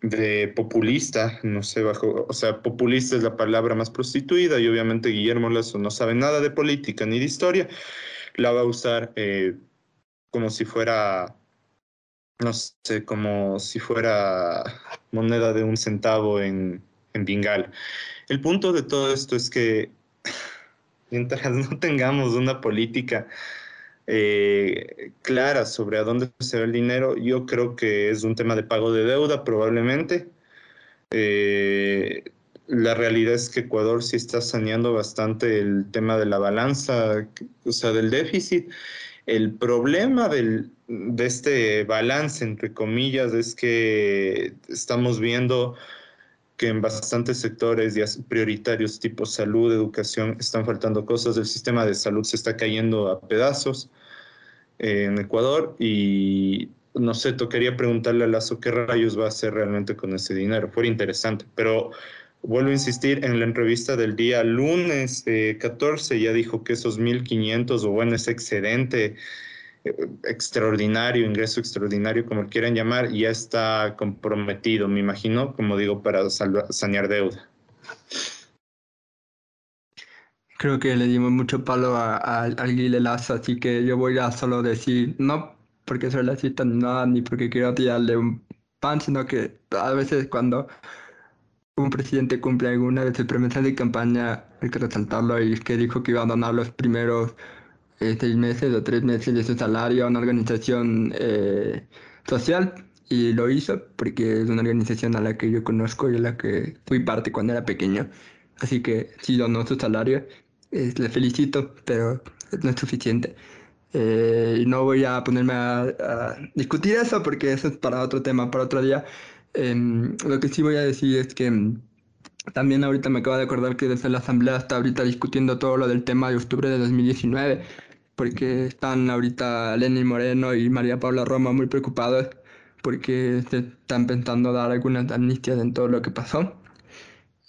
de populista, no sé, bajo, o sea, populista es la palabra más prostituida y obviamente Guillermo Lazo no sabe nada de política ni de historia la va a usar eh, como si fuera, no sé, como si fuera moneda de un centavo en, en Bingal. El punto de todo esto es que mientras no tengamos una política eh, clara sobre a dónde se va el dinero, yo creo que es un tema de pago de deuda probablemente. Eh, la realidad es que Ecuador sí está saneando bastante el tema de la balanza, o sea, del déficit. El problema del, de este balance, entre comillas, es que estamos viendo que en bastantes sectores prioritarios tipo salud, educación, están faltando cosas. El sistema de salud se está cayendo a pedazos eh, en Ecuador y no sé, tocaría preguntarle a Lazo qué rayos va a hacer realmente con ese dinero. Fuera interesante, pero Vuelvo a insistir, en la entrevista del día lunes 14 ya dijo que esos 1.500 o bueno, ese excedente eh, extraordinario, ingreso extraordinario, como quieran llamar, ya está comprometido, me imagino, como digo, para sanear deuda. Creo que le dimos mucho palo al Lazo, así que yo voy a solo decir, no porque soy la cita ni nada, ni porque quiero tirarle un pan, sino que a veces cuando un presidente cumple alguna de sus promesas de campaña, hay que resaltarlo, y es que dijo que iba a donar los primeros eh, seis meses o tres meses de su salario a una organización eh, social y lo hizo porque es una organización a la que yo conozco y a la que fui parte cuando era pequeño. Así que sí donó su salario, le felicito, pero no es suficiente. Eh, y no voy a ponerme a, a, discutir eso porque eso es para otro tema, para otro día. Em, lo que sí voy a decir es que em, también ahorita me acabo de acordar que desde la Asamblea está ahorita discutiendo todo lo del tema de octubre de 2019, porque están ahorita Lenny Moreno y María Paula Roma muy preocupados porque se están pensando dar algunas amnistias en todo lo que pasó.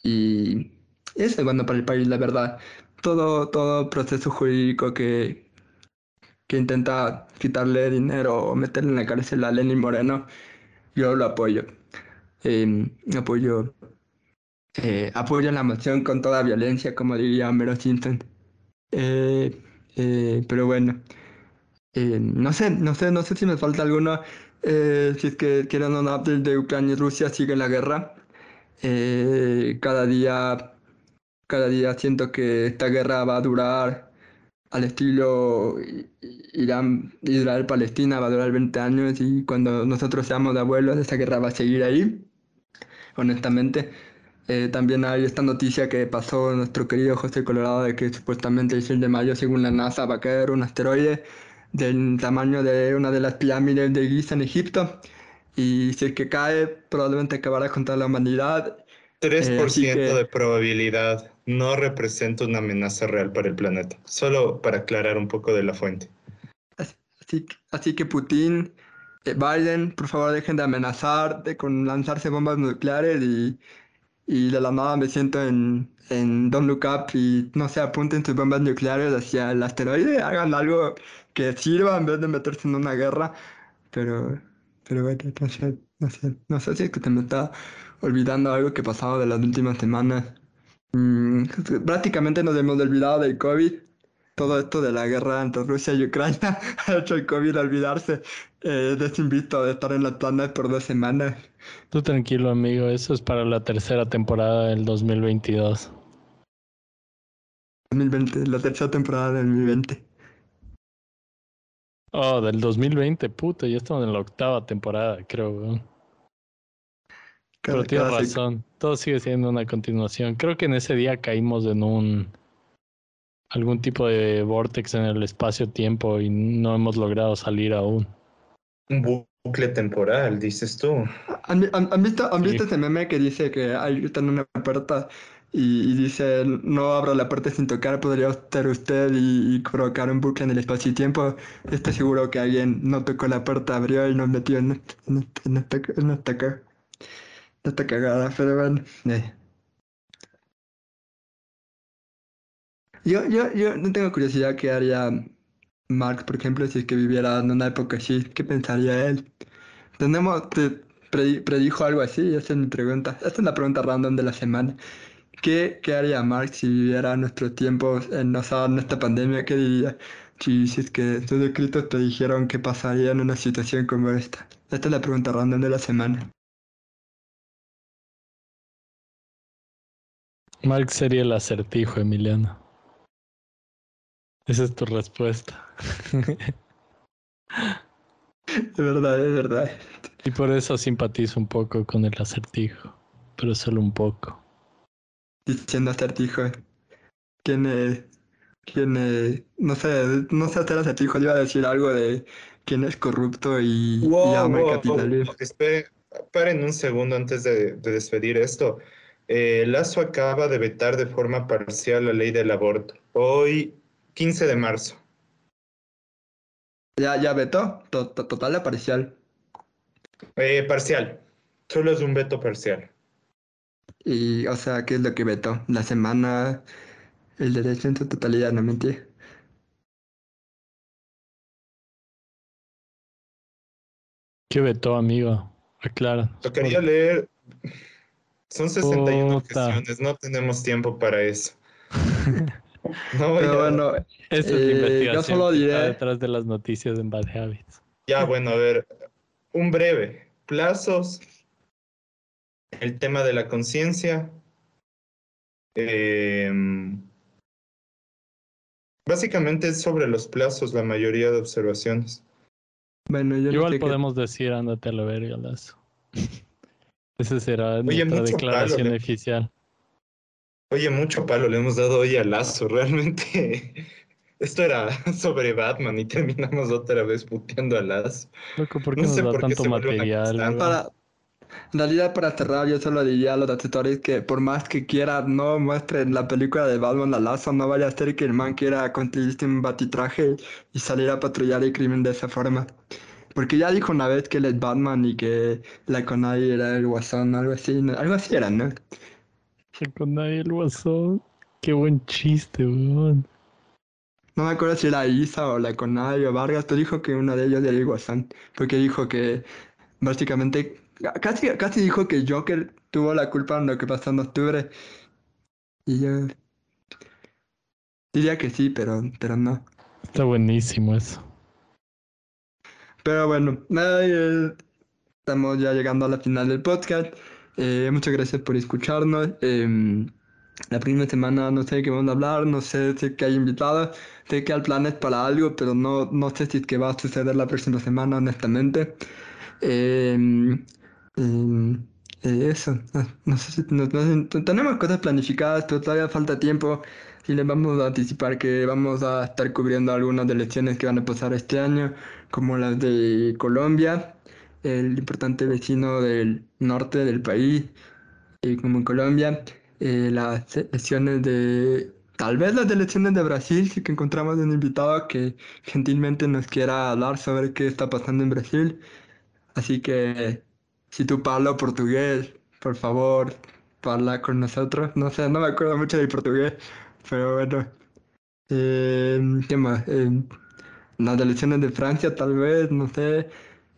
Y eso es bueno para el país, la verdad. Todo, todo proceso jurídico que, que intenta quitarle dinero o meterle en la cárcel a Lenny Moreno, yo lo apoyo. Em, apoyo, eh, apoyo la moción con toda violencia, como diría Homero Simpson. Eh, eh, pero bueno, no sé, no sé, no sé si me falta alguno. si es que quieren un update de Ucrania y Rusia, sigue la guerra. cada día, cada día siento que esta guerra va a durar al estilo Irán, Israel-Palestina, va a durar 20 años y cuando nosotros seamos de abuelos, esa guerra va a seguir ahí honestamente. Eh, también hay esta noticia que pasó nuestro querido José Colorado de que supuestamente el 6 de mayo, según la NASA, va a caer un asteroide del tamaño de una de las pirámides de Giza en Egipto. Y si es que cae, probablemente acabará contra la humanidad. 3% eh, de probabilidad no representa una amenaza real para el planeta. Solo para aclarar un poco de la fuente. Así, así que Putin Biden, por favor, dejen de amenazar con lanzarse bombas nucleares y, y de la nada me siento en, en Don't Look Up y no sé, apunten sus bombas nucleares hacia el asteroide, hagan algo que sirva en vez de meterse en una guerra. Pero, pero no sé, no sé, no sé si es que te me está olvidando algo que pasaba de las últimas semanas. Mm, prácticamente nos hemos olvidado del COVID. Todo esto de la guerra entre Rusia y Ucrania ha hecho el COVID olvidarse. Eh, desinvito de estar en la planet por dos semanas. Tú tranquilo, amigo. Eso es para la tercera temporada del 2022. 2020, la tercera temporada del 2020. Oh, del 2020, puta, ya estamos en la octava temporada, creo, weón. Pero tienes razón, todo sigue siendo una continuación. Creo que en ese día caímos en un algún tipo de vortex en el espacio-tiempo y no hemos logrado salir aún. Un bucle temporal, dices tú. ¿Han, vi- han- han visto, han Sí. visto ese meme que dice que hay está en una puerta y, y dice no abra la puerta sin tocar, podría ser usted y, y provocar un bucle en el espacio y tiempo? Estoy seguro que alguien no tocó la puerta, abrió y nos metió en, este- en, este- en esta, en esta ca- en esta cagada, pero bueno. eh. Yo, yo, yo no tengo curiosidad qué haría Marx, por ejemplo, si es que viviera en una época así, ¿qué pensaría él? Tenemos, te predi- predijo algo así, esa es mi pregunta. Esta es la pregunta random de la semana. ¿Qué, qué haría Marx si viviera nuestros tiempos, en, o sea, en esta pandemia? ¿Qué diría? Si, si es que sus escritos te dijeron qué pasaría en una situación como esta. Esta es la pregunta random de la semana. Marx sería el acertijo, Emiliano. Esa es tu respuesta. Es verdad, es verdad. y por eso simpatizo un poco con el acertijo, pero solo un poco. Diciendo acertijo. ¿Quién es? ¿Quién es? No sé, no sé hacer acertijo. Yo iba a decir algo de quién es corrupto y, y Wow, ama el wow, capitalismo. Espere, paren un segundo antes de, de despedir esto. Eh, Lazo acaba de vetar de forma parcial la ley del aborto. Hoy, 15 de marzo. Ya, ya vetó, to- to- total o parcial. Eh, parcial. Solo es un veto parcial. Y, o sea, ¿qué es lo que vetó? La semana, el derecho en su totalidad, no mentí. ¿Qué vetó, amigo? Aclara. Tocaría leer. Son 61 Puta. objeciones, no tenemos tiempo para eso. No Pero bueno, Esa es Eh, yo investigación solo que está diré- detrás de las noticias en Bad Habits. Ya, bueno, a ver, un breve. Plazos, el tema de la conciencia. em, básicamente es sobre los plazos la mayoría de observaciones. bueno, yo no Igual podemos decir, ándate a la verga, Lazo. Esa será Oye, nuestra declaración palo, ¿no? oficial. Oye, mucho palo le hemos dado hoy a Lazo, realmente. Esto era sobre Batman y terminamos otra vez puteando a Lazo. Loco, ¿por qué No nos sé da por qué tanto una material? Para, en realidad, para cerrar, yo solo diría a los asesores que por más que quieran, no muestren la película de Batman a Lazo, no vaya a ser que el man quiera conseguirse un batitraje y salir a patrullar el crimen de esa forma. Porque ya dijo una vez que él es Batman y que la Conai era el guasón, algo así, ¿no? algo así era, ¿no? Con nadie el guasón. Qué buen chiste, weón. No me acuerdo si era Isa o la Conai o Vargas, pero dijo que uno de ellos era el guasón, porque dijo que básicamente, casi, casi dijo que Joker tuvo la culpa en lo que pasó en octubre. Y yo diría que sí, pero, pero no. Está buenísimo eso. Pero bueno, eh, estamos ya llegando a la final del podcast. Eh, muchas gracias por escucharnos. Em, la primera semana no sé de qué vamos a hablar, no sé si que hay invitados, sé que hay planes para algo, pero no, no sé si es que va a suceder la próxima semana, honestamente. Em, em, eh, eso, no, no sé si no- tenemos cosas planificadas, pero todavía falta tiempo. Y les vamos a anticipar que vamos a estar cubriendo algunas de elecciones que van a pasar este año, como las de Colombia, el importante vecino del norte del país, y como en Colombia, eh, las elecciones de, tal vez las elecciones de Brasil, si que encontramos un invitado que gentilmente nos quiera hablar sobre qué está pasando en Brasil. Así que, si tú hablas portugués, por favor, parla con nosotros. No sé, no me acuerdo mucho del portugués, pero bueno. Eh, ¿Qué más? Eh, las elecciones de Francia, tal vez, no sé.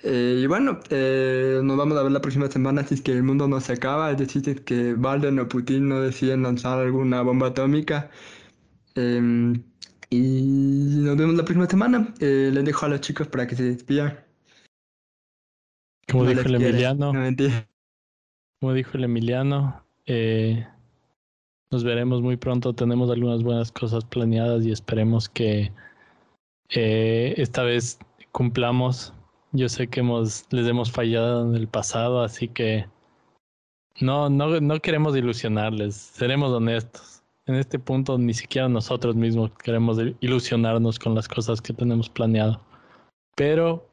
Eh, y bueno, eh, nos vamos a ver la próxima semana si es que el mundo no se acaba, es decir, si es que Biden o Putin no deciden lanzar alguna bomba atómica. Em, y nos vemos la próxima semana. Eh, les dejo a los chicos para que se despidan. Como No dijo el. Emiliano, No, como dijo el Emiliano, nos veremos muy pronto. Tenemos algunas buenas cosas planeadas y esperemos que eh, esta vez cumplamos. Yo sé que hemos, les hemos fallado en el pasado, así que no, no, no queremos ilusionarles, seremos honestos. En este punto ni siquiera nosotros mismos queremos ilusionarnos con las cosas que tenemos planeado. Pero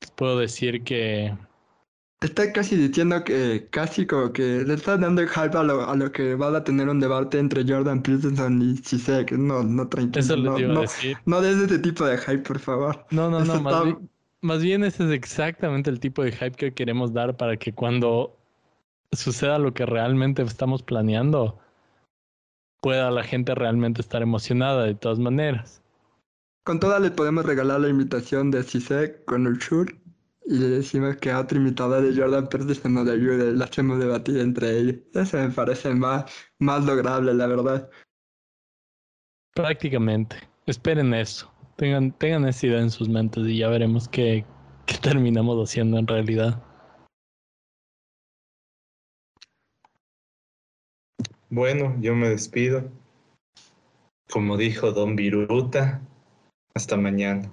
les puedo decir que Está casi diciendo que, casi como que le está dando el hype a lo, a lo que va a tener un debate entre Jordan Peterson y Chisek. No, no, tranquilo. eso les no, iba a no, decir. no des ese tipo de hype, por favor. No, no, no, Eso más está- bien, más bien ese es exactamente el tipo de hype que queremos dar para que cuando suceda lo que realmente estamos planeando, pueda la gente realmente estar emocionada de todas maneras. Con toda le podemos regalar la invitación de Chisek con el Shur y le decimos que a otra invitada de Jordan Peterson nos ayude y la hacemos debatir entre ellos. Eso me parece más, más lograble, la verdad. Prácticamente. Esperen eso. Tengan, tengan esa idea en sus mentes y ya veremos qué, qué terminamos haciendo en realidad. Bueno, yo me despido. Como dijo Don Viruta, hasta mañana.